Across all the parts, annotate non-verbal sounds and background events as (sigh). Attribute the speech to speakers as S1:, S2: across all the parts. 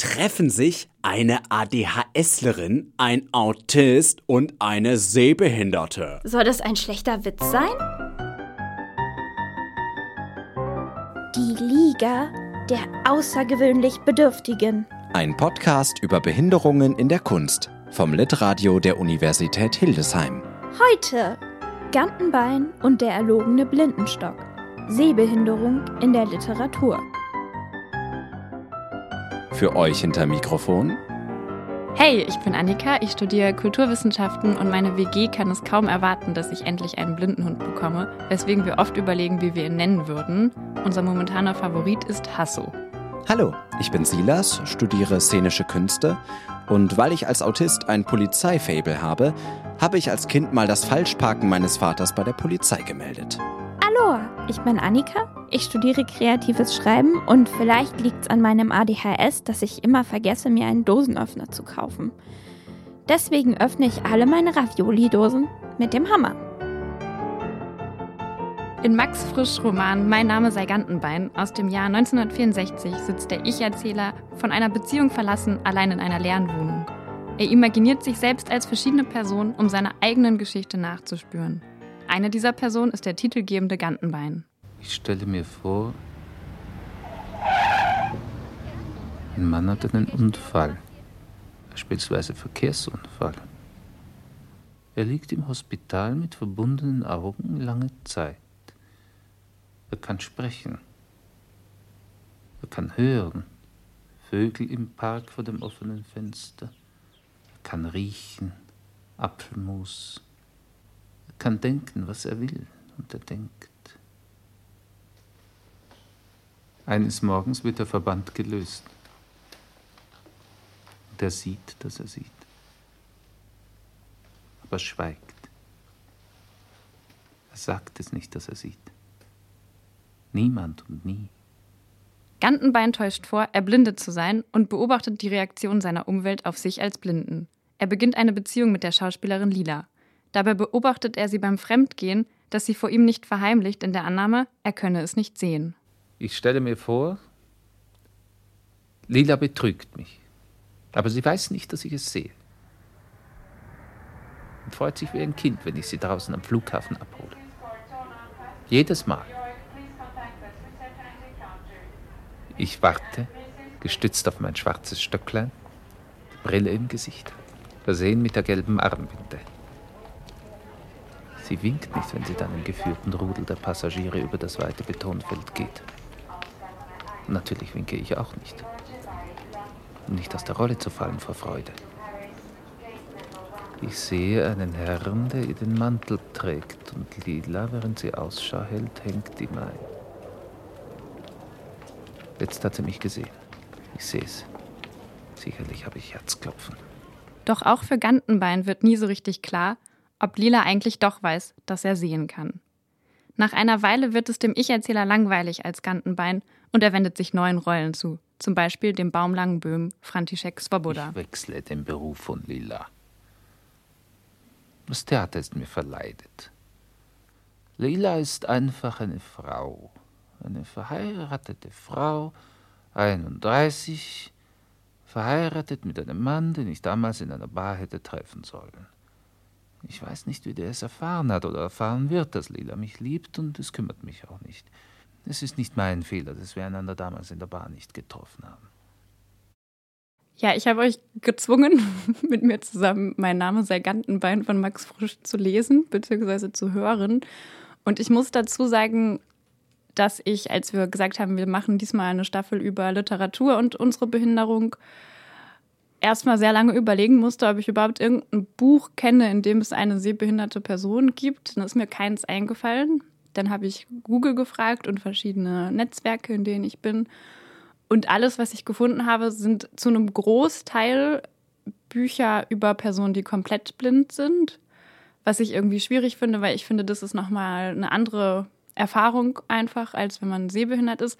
S1: treffen sich eine ADHSlerin, ein Autist und eine Sehbehinderte.
S2: Soll das ein schlechter Witz sein? Die Liga der außergewöhnlich Bedürftigen.
S3: Ein Podcast über Behinderungen in der Kunst vom Litradio der Universität Hildesheim.
S2: Heute Gantenbein und der erlogene Blindenstock. Sehbehinderung in der Literatur.
S3: Für euch hinter Mikrofon
S4: Hey, ich bin Annika, ich studiere Kulturwissenschaften und meine WG kann es kaum erwarten, dass ich endlich einen Blindenhund bekomme, weswegen wir oft überlegen, wie wir ihn nennen würden. Unser momentaner Favorit ist Hasso.
S3: Hallo, ich bin Silas, studiere szenische Künste und weil ich als Autist ein Polizeifable habe, habe ich als Kind mal das Falschparken meines Vaters bei der Polizei gemeldet.
S2: Ich bin Annika. Ich studiere kreatives Schreiben und vielleicht liegt es an meinem ADHS, dass ich immer vergesse, mir einen Dosenöffner zu kaufen. Deswegen öffne ich alle meine Ravioli-Dosen mit dem Hammer.
S4: In Max Frisch Roman Mein Name sei Gantenbein aus dem Jahr 1964 sitzt der Ich-Erzähler von einer Beziehung verlassen allein in einer leeren Wohnung. Er imaginiert sich selbst als verschiedene Person, um seiner eigenen Geschichte nachzuspüren. Eine dieser Personen ist der titelgebende Gantenbein.
S5: Ich stelle mir vor, ein Mann hat einen Unfall, beispielsweise Verkehrsunfall. Er liegt im Hospital mit verbundenen Augen lange Zeit. Er kann sprechen. Er kann hören. Vögel im Park vor dem offenen Fenster. Er kann riechen. Apfelmus. Kann denken, was er will. Und er denkt. Eines Morgens wird der Verband gelöst. Und er sieht, dass er sieht. Aber schweigt. Er sagt es nicht, dass er sieht. Niemand und nie.
S4: Gantenbein täuscht vor, erblindet zu sein und beobachtet die Reaktion seiner Umwelt auf sich als Blinden. Er beginnt eine Beziehung mit der Schauspielerin Lila. Dabei beobachtet er sie beim Fremdgehen, das sie vor ihm nicht verheimlicht, in der Annahme, er könne es nicht sehen.
S5: Ich stelle mir vor, Lila betrügt mich. Aber sie weiß nicht, dass ich es sehe. Und freut sich wie ein Kind, wenn ich sie draußen am Flughafen abhole. Jedes Mal. Ich warte, gestützt auf mein schwarzes Stöcklein, die Brille im Gesicht, versehen mit der gelben Armbinde. Sie winkt nicht, wenn sie dann im geführten Rudel der Passagiere über das weite Betonfeld geht. Natürlich winke ich auch nicht. Um nicht aus der Rolle zu fallen vor Freude. Ich sehe einen Herrn, der ihr den Mantel trägt und Lila, während sie Ausschau hält, hängt ihm ein. Jetzt hat sie mich gesehen. Ich sehe es. Sicherlich habe ich Herzklopfen.
S4: Doch auch für Gantenbein wird nie so richtig klar, ob Lila eigentlich doch weiß, dass er sehen kann. Nach einer Weile wird es dem Ich-Erzähler langweilig als Gantenbein und er wendet sich neuen Rollen zu, zum Beispiel dem baumlangen Böhm František Svoboda.
S5: Ich wechsle den Beruf von Lila. Das Theater ist mir verleidet. Lila ist einfach eine Frau, eine verheiratete Frau, 31, verheiratet mit einem Mann, den ich damals in einer Bar hätte treffen sollen. Ich weiß nicht, wie der es erfahren hat oder erfahren wird, dass Lila mich liebt, und es kümmert mich auch nicht. Es ist nicht mein Fehler, dass wir einander damals in der Bar nicht getroffen haben.
S4: Ja, ich habe euch gezwungen, (laughs) mit mir zusammen Mein Name sei Gantenbein von Max Frisch zu lesen bzw. zu hören. Und ich muss dazu sagen, dass ich, als wir gesagt haben, wir machen diesmal eine Staffel über Literatur und unsere Behinderung, erstmal sehr lange überlegen musste, ob ich überhaupt irgendein Buch kenne, in dem es eine sehbehinderte Person gibt. Dann ist mir keins eingefallen. Dann habe ich Google gefragt und verschiedene Netzwerke, in denen ich bin. Und alles, was ich gefunden habe, sind zu einem Großteil Bücher über Personen, die komplett blind sind. Was ich irgendwie schwierig finde, weil ich finde, das ist nochmal eine andere Erfahrung einfach, als wenn man sehbehindert ist.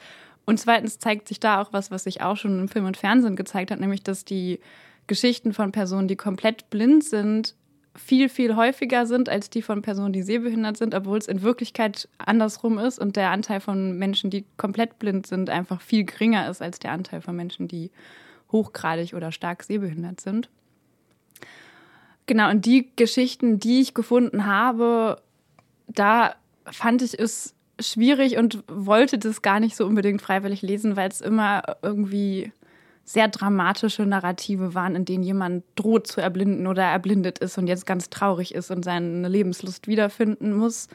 S4: Und zweitens zeigt sich da auch was, was sich auch schon im Film und Fernsehen gezeigt hat, nämlich dass die Geschichten von Personen, die komplett blind sind, viel, viel häufiger sind als die von Personen, die sehbehindert sind, obwohl es in Wirklichkeit andersrum ist und der Anteil von Menschen, die komplett blind sind, einfach viel geringer ist als der Anteil von Menschen, die hochgradig oder stark sehbehindert sind. Genau, und die Geschichten, die ich gefunden habe, da fand ich es schwierig und wollte das gar nicht so unbedingt freiwillig lesen, weil es immer irgendwie sehr dramatische Narrative waren, in denen jemand droht zu erblinden oder erblindet ist und jetzt ganz traurig ist und seine Lebenslust wiederfinden muss.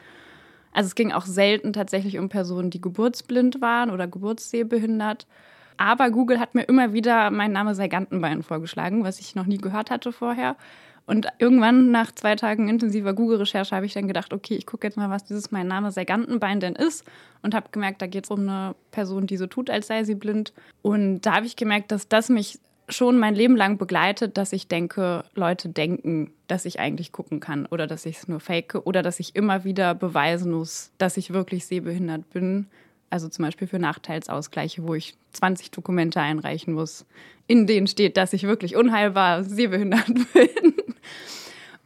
S4: Also es ging auch selten tatsächlich um Personen, die geburtsblind waren oder geburtssehbehindert. Aber Google hat mir immer wieder mein Name sei Gantenbein vorgeschlagen, was ich noch nie gehört hatte vorher. Und irgendwann nach zwei Tagen intensiver Google-Recherche habe ich dann gedacht, okay, ich gucke jetzt mal, was dieses mein Name sei Gantenbein denn ist. Und habe gemerkt, da geht es um eine Person, die so tut, als sei sie blind. Und da habe ich gemerkt, dass das mich schon mein Leben lang begleitet, dass ich denke, Leute denken, dass ich eigentlich gucken kann oder dass ich es nur fake oder dass ich immer wieder beweisen muss, dass ich wirklich sehbehindert bin. Also zum Beispiel für Nachteilsausgleiche, wo ich 20 Dokumente einreichen muss, in denen steht, dass ich wirklich unheilbar sehbehindert (laughs) bin.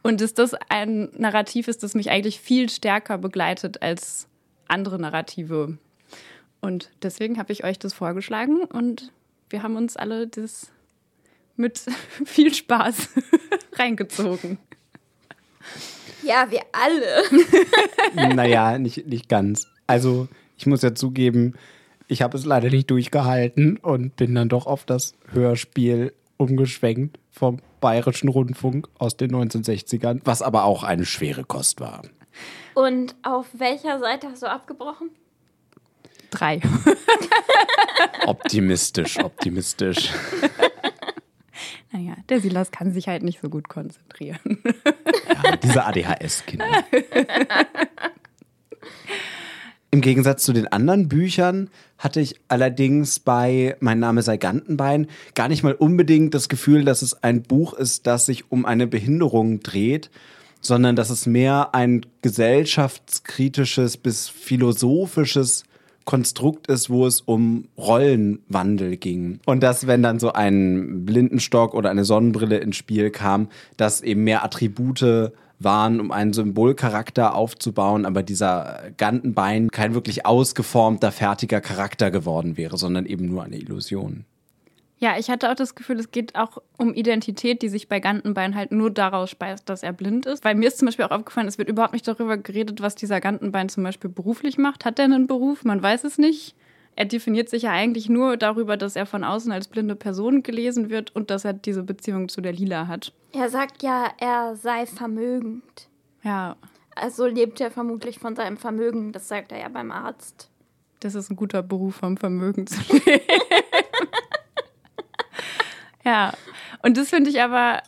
S4: Und dass das ein Narrativ ist, das mich eigentlich viel stärker begleitet als andere Narrative. Und deswegen habe ich euch das vorgeschlagen und wir haben uns alle das mit (laughs) viel Spaß (laughs) reingezogen.
S2: Ja, wir alle. (laughs)
S3: naja, nicht, nicht ganz. Also, ich muss ja zugeben, ich habe es leider nicht durchgehalten und bin dann doch auf das Hörspiel umgeschwenkt vom Bayerischen Rundfunk aus den 1960ern, was aber auch eine schwere Kost war.
S2: Und auf welcher Seite hast du abgebrochen?
S4: Drei. (laughs)
S3: optimistisch, optimistisch. (laughs)
S4: Naja, der Silas kann sich halt nicht so gut konzentrieren.
S3: Ja, diese ADHS-Kinder. (laughs) Im Gegensatz zu den anderen Büchern hatte ich allerdings bei Mein Name sei Gantenbein gar nicht mal unbedingt das Gefühl, dass es ein Buch ist, das sich um eine Behinderung dreht, sondern dass es mehr ein gesellschaftskritisches bis philosophisches Konstrukt ist, wo es um Rollenwandel ging. Und dass, wenn dann so ein Blindenstock oder eine Sonnenbrille ins Spiel kam, dass eben mehr Attribute waren, um einen Symbolcharakter aufzubauen, aber dieser Gantenbein kein wirklich ausgeformter, fertiger Charakter geworden wäre, sondern eben nur eine Illusion.
S4: Ja, ich hatte auch das Gefühl, es geht auch um Identität, die sich bei Gantenbein halt nur daraus speist, dass er blind ist. Weil mir ist zum Beispiel auch aufgefallen, es wird überhaupt nicht darüber geredet, was dieser Gantenbein zum Beispiel beruflich macht. Hat er einen Beruf? Man weiß es nicht. Er definiert sich ja eigentlich nur darüber, dass er von außen als blinde Person gelesen wird und dass er diese Beziehung zu der Lila hat.
S2: Er sagt ja, er sei vermögend.
S4: Ja.
S2: Also lebt er vermutlich von seinem Vermögen. Das sagt er ja beim Arzt.
S4: Das ist ein guter Beruf, vom Vermögen zu (laughs) leben. Ja, und das finde ich aber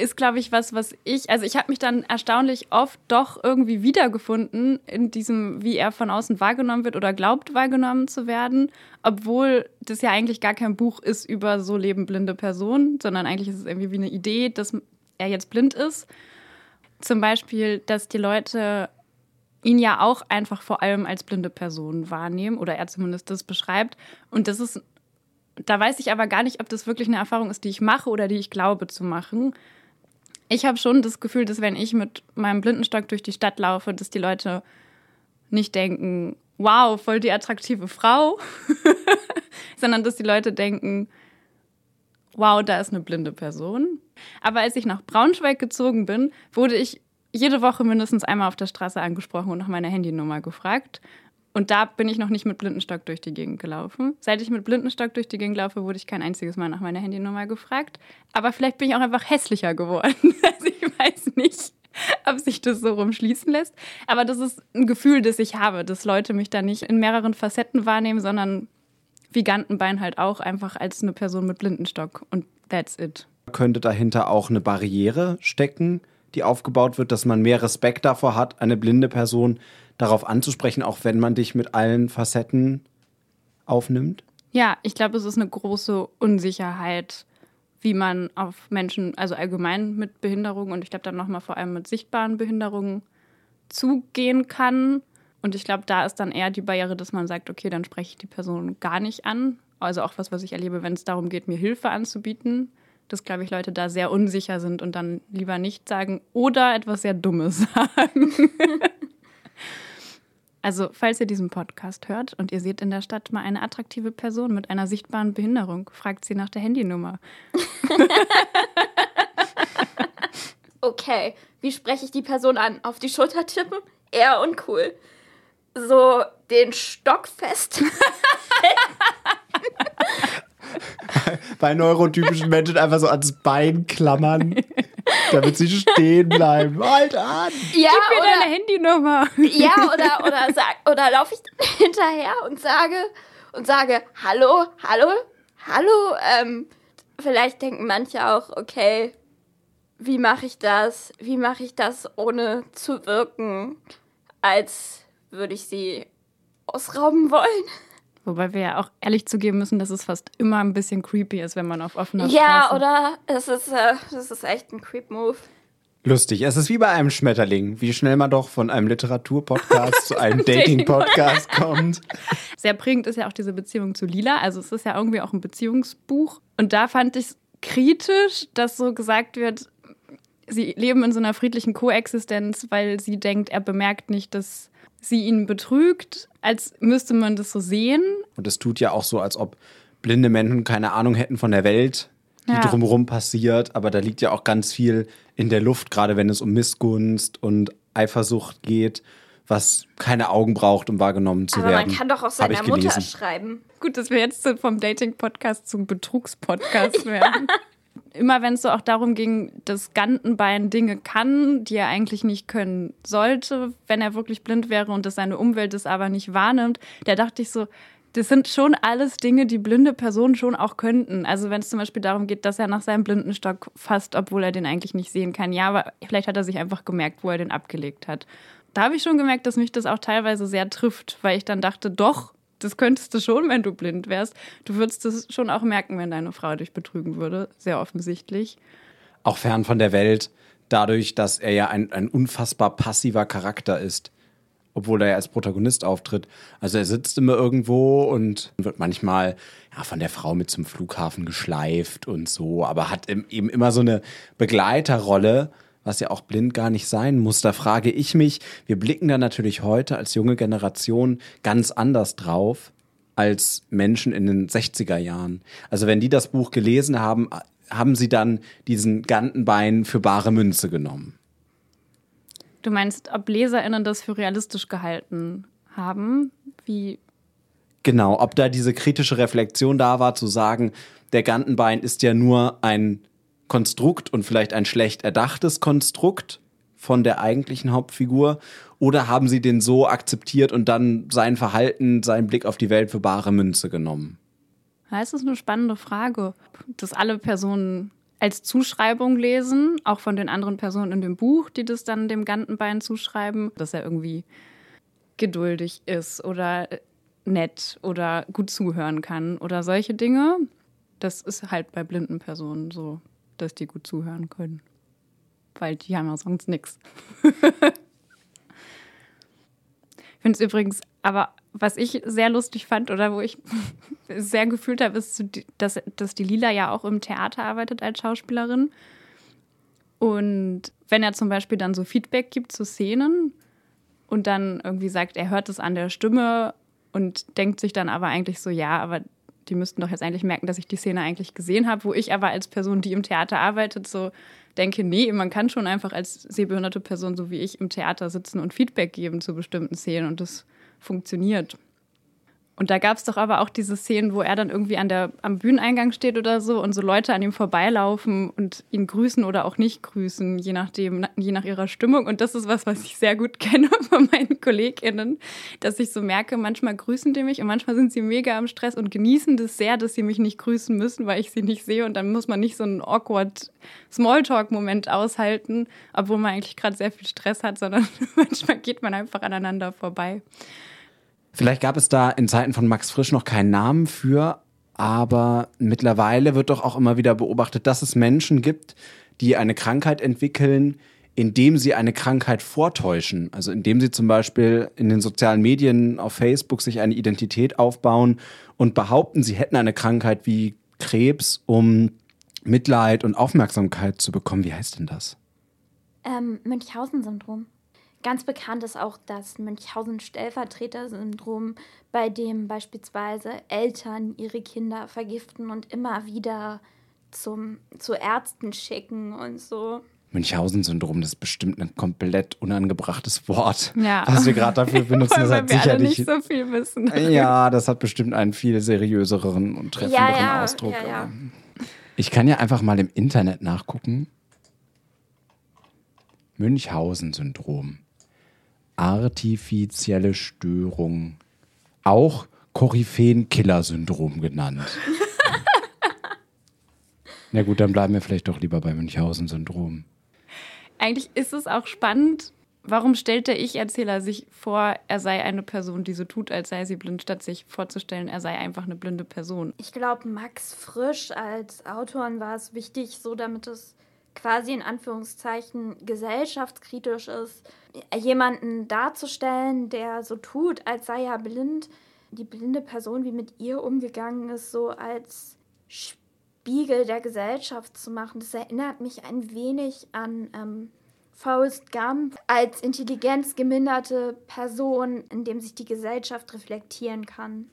S4: ist, glaube ich, was, was ich, also ich habe mich dann erstaunlich oft doch irgendwie wiedergefunden in diesem, wie er von außen wahrgenommen wird oder glaubt wahrgenommen zu werden, obwohl das ja eigentlich gar kein Buch ist über so lebenblinde Personen, sondern eigentlich ist es irgendwie wie eine Idee, dass er jetzt blind ist. Zum Beispiel, dass die Leute ihn ja auch einfach vor allem als blinde Person wahrnehmen oder er zumindest das beschreibt. Und das ist da weiß ich aber gar nicht, ob das wirklich eine Erfahrung ist, die ich mache oder die ich glaube zu machen. Ich habe schon das Gefühl, dass wenn ich mit meinem Blindenstock durch die Stadt laufe, dass die Leute nicht denken, wow, voll die attraktive Frau, (laughs) sondern dass die Leute denken, wow, da ist eine blinde Person. Aber als ich nach Braunschweig gezogen bin, wurde ich jede Woche mindestens einmal auf der Straße angesprochen und nach meiner Handynummer gefragt. Und da bin ich noch nicht mit Blindenstock durch die Gegend gelaufen. Seit ich mit Blindenstock durch die Gegend laufe, wurde ich kein einziges Mal nach meiner Handynummer gefragt. Aber vielleicht bin ich auch einfach hässlicher geworden. (laughs) Also ich weiß nicht, ob sich das so rumschließen lässt. Aber das ist ein Gefühl, das ich habe, dass Leute mich da nicht in mehreren Facetten wahrnehmen, sondern wie Gantenbein halt auch einfach als eine Person mit Blindenstock. Und that's it.
S3: Könnte dahinter auch eine Barriere stecken, die aufgebaut wird, dass man mehr Respekt davor hat, eine blinde Person darauf anzusprechen, auch wenn man dich mit allen Facetten aufnimmt?
S4: Ja, ich glaube, es ist eine große Unsicherheit, wie man auf Menschen, also allgemein mit Behinderungen und ich glaube dann nochmal vor allem mit sichtbaren Behinderungen zugehen kann. Und ich glaube, da ist dann eher die Barriere, dass man sagt, okay, dann spreche ich die Person gar nicht an. Also auch was, was ich erlebe, wenn es darum geht, mir Hilfe anzubieten, dass, glaube ich, Leute da sehr unsicher sind und dann lieber nicht sagen oder etwas sehr Dummes (laughs) sagen. Also, falls ihr diesen Podcast hört und ihr seht in der Stadt mal eine attraktive Person mit einer sichtbaren Behinderung, fragt sie nach der Handynummer. (laughs)
S2: Okay, wie spreche ich die Person an? Auf die Schulter tippen? Eher uncool. So den Stock fest. (laughs)
S3: Bei neurotypischen Menschen einfach so ans Bein klammern, (laughs) damit sie stehen bleiben. Halt an!
S2: Ja,
S4: Gib mir
S2: oder,
S4: deine Handynummer.
S2: ja, oder, oder, sag, oder laufe ich (laughs) hinterher und sage, und sage, hallo, hallo, hallo, ähm, vielleicht denken manche auch, okay, wie mache ich das? Wie mache ich das, ohne zu wirken, als würde ich sie ausrauben wollen?
S4: Wobei wir ja auch ehrlich zugeben müssen, dass es fast immer ein bisschen creepy ist, wenn man auf offener
S2: Ja,
S4: Straße...
S2: oder? Das ist, äh, das ist echt ein Creep-Move.
S3: Lustig. Es ist wie bei einem Schmetterling, wie schnell man doch von einem Literaturpodcast zu einem (laughs) Dating-Podcast kommt.
S4: Sehr prägend ist ja auch diese Beziehung zu Lila. Also es ist ja irgendwie auch ein Beziehungsbuch. Und da fand ich es kritisch, dass so gesagt wird, sie leben in so einer friedlichen Koexistenz, weil sie denkt, er bemerkt nicht, dass sie ihn betrügt, als müsste man das so sehen.
S3: Und es tut ja auch so, als ob blinde Menschen keine Ahnung hätten von der Welt, die
S4: Ja.
S3: drumherum passiert. Aber da liegt ja auch ganz viel in der Luft, gerade wenn es um Missgunst und Eifersucht geht, was keine Augen braucht, um wahrgenommen zu
S2: Aber
S3: werden.
S2: man kann doch auch seiner Mutter schreiben.
S4: Gut, dass wir jetzt vom Dating-Podcast zum Betrugspodcast (laughs) werden. Immer wenn es so auch darum ging, dass Gantenbein Dinge kann, die er eigentlich nicht können sollte, wenn er wirklich blind wäre und dass seine Umwelt es aber nicht wahrnimmt, da dachte ich so, das sind schon alles Dinge, die blinde Personen schon auch könnten. Also wenn es zum Beispiel darum geht, dass er nach seinem Blindenstock fasst, obwohl er den eigentlich nicht sehen kann. Ja, aber vielleicht hat er sich einfach gemerkt, wo er den abgelegt hat. Da habe ich schon gemerkt, dass mich das auch teilweise sehr trifft, weil ich dann dachte, doch, das könntest du schon, wenn du blind wärst. Du würdest es schon auch merken, wenn deine Frau dich betrügen würde. Sehr offensichtlich.
S3: Auch fern von der Welt, dadurch, dass er ja ein, ein unfassbar passiver Charakter ist. Obwohl er ja als Protagonist auftritt. Also er sitzt immer irgendwo und wird manchmal ja, von der Frau mit zum Flughafen geschleift und so, aber hat eben immer so eine Begleiterrolle, was ja auch blind gar nicht sein muss. Da frage ich mich, wir blicken da natürlich heute als junge Generation ganz anders drauf als Menschen in den 60er Jahren. Also wenn die das Buch gelesen haben, haben sie dann diesen Gantenbein für bare Münze genommen.
S4: Du meinst, ob LeserInnen das für realistisch gehalten haben? Wie
S3: Genau, ob da diese kritische Reflexion da war, zu sagen, der Gantenbein ist ja nur ein Konstrukt und vielleicht ein schlecht erdachtes Konstrukt von der eigentlichen Hauptfigur, oder haben sie den so akzeptiert und dann sein Verhalten, seinen Blick auf die Welt für bare Münze genommen?
S4: Ja, es ist eine spannende Frage, dass alle Personen als Zuschreibung lesen, auch von den anderen Personen in dem Buch, die das dann dem Gantenbein zuschreiben, dass er irgendwie geduldig ist oder nett oder gut zuhören kann oder solche Dinge. Das ist halt bei blinden Personen so, dass die gut zuhören können. Weil die haben ja sonst nichts. (laughs) Ich finde es übrigens, aber was ich sehr lustig fand oder wo ich (laughs) sehr gefühlt habe, ist, dass, dass die Lila ja auch im Theater arbeitet als Schauspielerin. Und wenn er zum Beispiel dann so Feedback gibt zu Szenen und dann irgendwie sagt, er hört es an der Stimme und denkt sich dann aber eigentlich so, ja, aber die müssten doch jetzt eigentlich merken, dass ich die Szene eigentlich gesehen habe, wo ich aber als Person, die im Theater arbeitet, so denke, nee, man kann schon einfach als sehbehinderte Person, so wie ich, im Theater sitzen und Feedback geben zu bestimmten Szenen und das funktioniert. Und da gab es doch aber auch diese Szenen, wo er dann irgendwie an der, am Bühneneingang steht oder so und so Leute an ihm vorbeilaufen und ihn grüßen oder auch nicht grüßen, je nachdem, je nach ihrer Stimmung. Und das ist was, was ich sehr gut (laughs) kenne von meinen KollegInnen, dass ich so merke, manchmal grüßen die mich und manchmal sind sie mega am Stress und genießen das sehr, dass sie mich nicht grüßen müssen, weil ich sie nicht sehe. Und dann muss man nicht so einen awkward Smalltalk-Moment aushalten, obwohl man eigentlich gerade sehr viel Stress hat, sondern (laughs) manchmal geht man einfach aneinander vorbei.
S3: Vielleicht gab es da in Zeiten von Max Frisch noch keinen Namen für, aber mittlerweile wird doch auch immer wieder beobachtet, dass es Menschen gibt, die eine Krankheit entwickeln, indem sie eine Krankheit vortäuschen. Also indem sie zum Beispiel in den sozialen Medien auf Facebook sich eine Identität aufbauen und behaupten, sie hätten eine Krankheit wie Krebs, um Mitleid und Aufmerksamkeit zu bekommen. Wie heißt denn das?
S2: Ähm, Münchhausen-Syndrom. Ganz bekannt ist auch das Münchhausen-Stellvertreter-Syndrom, bei dem beispielsweise Eltern ihre Kinder vergiften und immer wieder zum, zu Ärzten schicken und so.
S3: Münchhausen-Syndrom, das ist bestimmt ein komplett unangebrachtes Wort,
S4: Ja.
S3: was wir gerade dafür (laughs) benutzen. Das hat sicherlich.
S4: nicht so viel wissen.
S3: ja, das hat bestimmt einen viel seriöseren und treffenderen
S2: Ja, ja,
S3: Ausdruck. Ich kann ja einfach mal im Internet nachgucken. Münchhausen-Syndrom. Artifizielle Störung. Auch Koryphäen-Killer-Syndrom genannt. (laughs) Na gut, dann bleiben wir vielleicht doch lieber bei Münchhausen-Syndrom.
S4: Eigentlich ist es auch spannend, warum stellt der Ich-Erzähler sich vor, er sei eine Person, die so tut, als sei sie blind, statt sich vorzustellen, er sei einfach eine blinde Person.
S2: Ich glaube, Max Frisch als Autoren war es wichtig, so damit es quasi in Anführungszeichen gesellschaftskritisch ist, jemanden darzustellen, der so tut, als sei er blind. Die blinde Person, wie mit ihr umgegangen ist, so als Spiegel der Gesellschaft zu machen. Das erinnert mich ein wenig an ähm, Forrest Gump als intelligenzgeminderte Person, in dem sich die Gesellschaft reflektieren kann.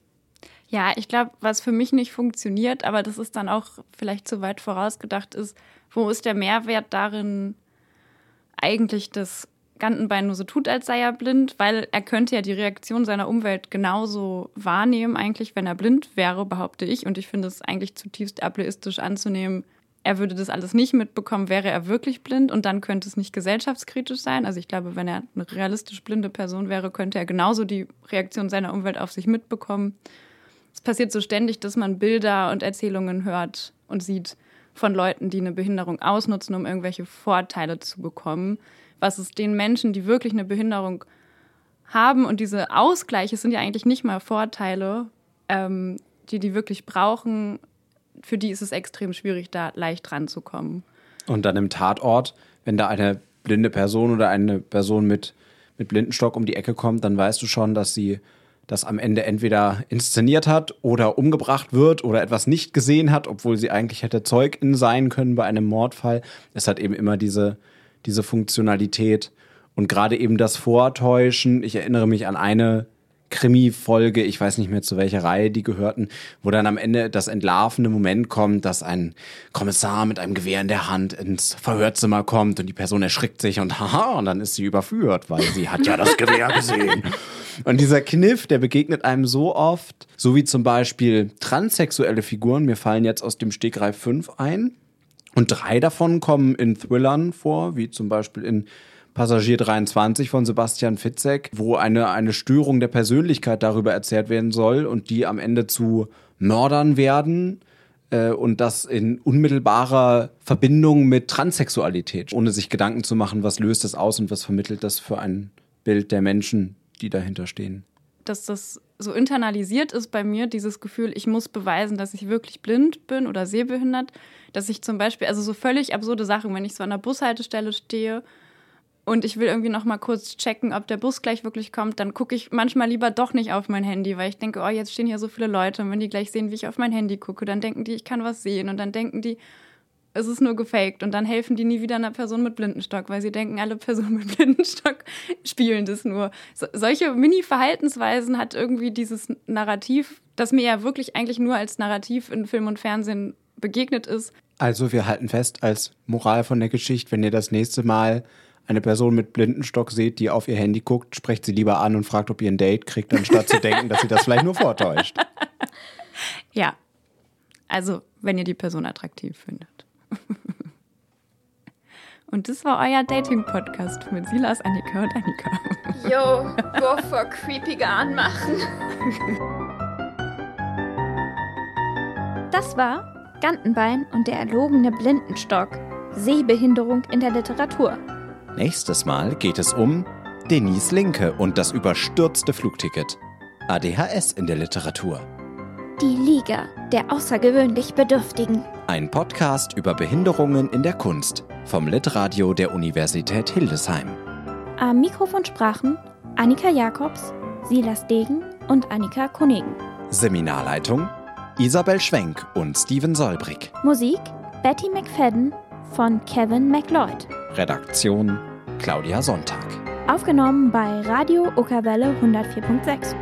S4: Ja, ich glaube, was für mich nicht funktioniert, aber das ist dann auch vielleicht zu weit vorausgedacht ist, wo ist der Mehrwert darin, eigentlich das Gantenbein nur so tut, als sei er blind, weil er könnte ja die Reaktion seiner Umwelt genauso wahrnehmen, eigentlich, wenn er blind wäre, behaupte ich. Und ich finde es eigentlich zutiefst ableistisch anzunehmen, er würde das alles nicht mitbekommen, wäre er wirklich blind und dann könnte es nicht gesellschaftskritisch sein. Also ich glaube, wenn er eine realistisch blinde Person wäre, könnte er genauso die Reaktion seiner Umwelt auf sich mitbekommen. Es passiert so ständig, dass man Bilder und Erzählungen hört und sieht von Leuten, die eine Behinderung ausnutzen, um irgendwelche Vorteile zu bekommen. Was es den Menschen, die wirklich eine Behinderung haben und diese Ausgleiche sind ja eigentlich nicht mal Vorteile, ähm, die die wirklich brauchen, für die ist es extrem schwierig, da leicht ranzukommen.
S3: Und dann im Tatort, wenn da eine blinde Person oder eine Person mit, mit Blindenstock um die Ecke kommt, dann weißt du schon, dass sie das am Ende entweder inszeniert hat oder umgebracht wird oder etwas nicht gesehen hat, obwohl sie eigentlich hätte Zeugin sein können bei einem Mordfall. Es hat eben immer diese, diese Funktionalität und gerade eben das Vortäuschen. Ich erinnere mich an eine Krimi-Folge, ich weiß nicht mehr zu welcher Reihe die gehörten, wo dann am Ende das entlarvende Moment kommt, dass ein Kommissar mit einem Gewehr in der Hand ins Verhörzimmer kommt und die Person erschrickt sich und haha, und dann ist sie überführt, weil sie hat ja das Gewehr gesehen. Und dieser Kniff, der begegnet einem so oft, so wie zum Beispiel transsexuelle Figuren, mir fallen jetzt aus dem Stegreif 5 ein. Und drei davon kommen in Thrillern vor, wie zum Beispiel in Passagier 23 von Sebastian Fitzek, wo eine, eine Störung der Persönlichkeit darüber erzählt werden soll und die am Ende zu Mördern werden äh, und das in unmittelbarer Verbindung mit Transsexualität, ohne sich Gedanken zu machen, was löst das aus und was vermittelt das für ein Bild der Menschen, die dahinter stehen.
S4: dass das so internalisiert ist bei mir, dieses Gefühl, ich muss beweisen, dass ich wirklich blind bin oder sehbehindert, dass ich zum Beispiel, also so völlig absurde Sachen, wenn ich so an der Bushaltestelle stehe und ich will irgendwie noch mal kurz checken, ob der Bus gleich wirklich kommt, dann gucke ich manchmal lieber doch nicht auf mein Handy, weil ich denke, oh, jetzt stehen hier so viele Leute und wenn die gleich sehen, wie ich auf mein Handy gucke, dann denken die, ich kann was sehen und dann denken die, es ist nur gefaked und dann helfen die nie wieder einer Person mit Blindenstock, weil sie denken, alle Personen mit Blindenstock (laughs) spielen das nur. So, solche Mini-Verhaltensweisen hat irgendwie dieses Narrativ, das mir ja wirklich eigentlich nur als Narrativ in Film und Fernsehen begegnet ist.
S3: Also wir halten fest als Moral von der Geschichte, wenn ihr das nächste Mal eine Person mit Blindenstock seht, die auf ihr Handy guckt, sprecht sie lieber an und fragt, ob ihr ein Date kriegt, anstatt zu denken, dass sie das vielleicht nur vortäuscht. (laughs)
S4: Ja. Also, wenn ihr die Person attraktiv findet. (laughs) Und das war euer Dating-Podcast mit Silas, Annika und Annika. (laughs)
S2: Yo, go for creepige Anmachen. Das war Gantenbein und der erlogene Blindenstock. Sehbehinderung in der Literatur.
S3: Nächstes Mal geht es um Denise Linke und das überstürzte Flugticket. ADHS in der Literatur.
S2: Die Liga der außergewöhnlich Bedürftigen.
S3: Ein Podcast über Behinderungen in der Kunst vom Litradio der Universität Hildesheim.
S2: Am Mikrofon sprachen Annika Jakobs, Silas Degen und Annika Konegen.
S3: Seminarleitung Isabel Schwenk und Steven Solbrig.
S2: Musik Betty McFadden von Kevin McLeod.
S3: Redaktion Claudia Sonntag.
S2: Aufgenommen bei Radio Okerwelle 104.6.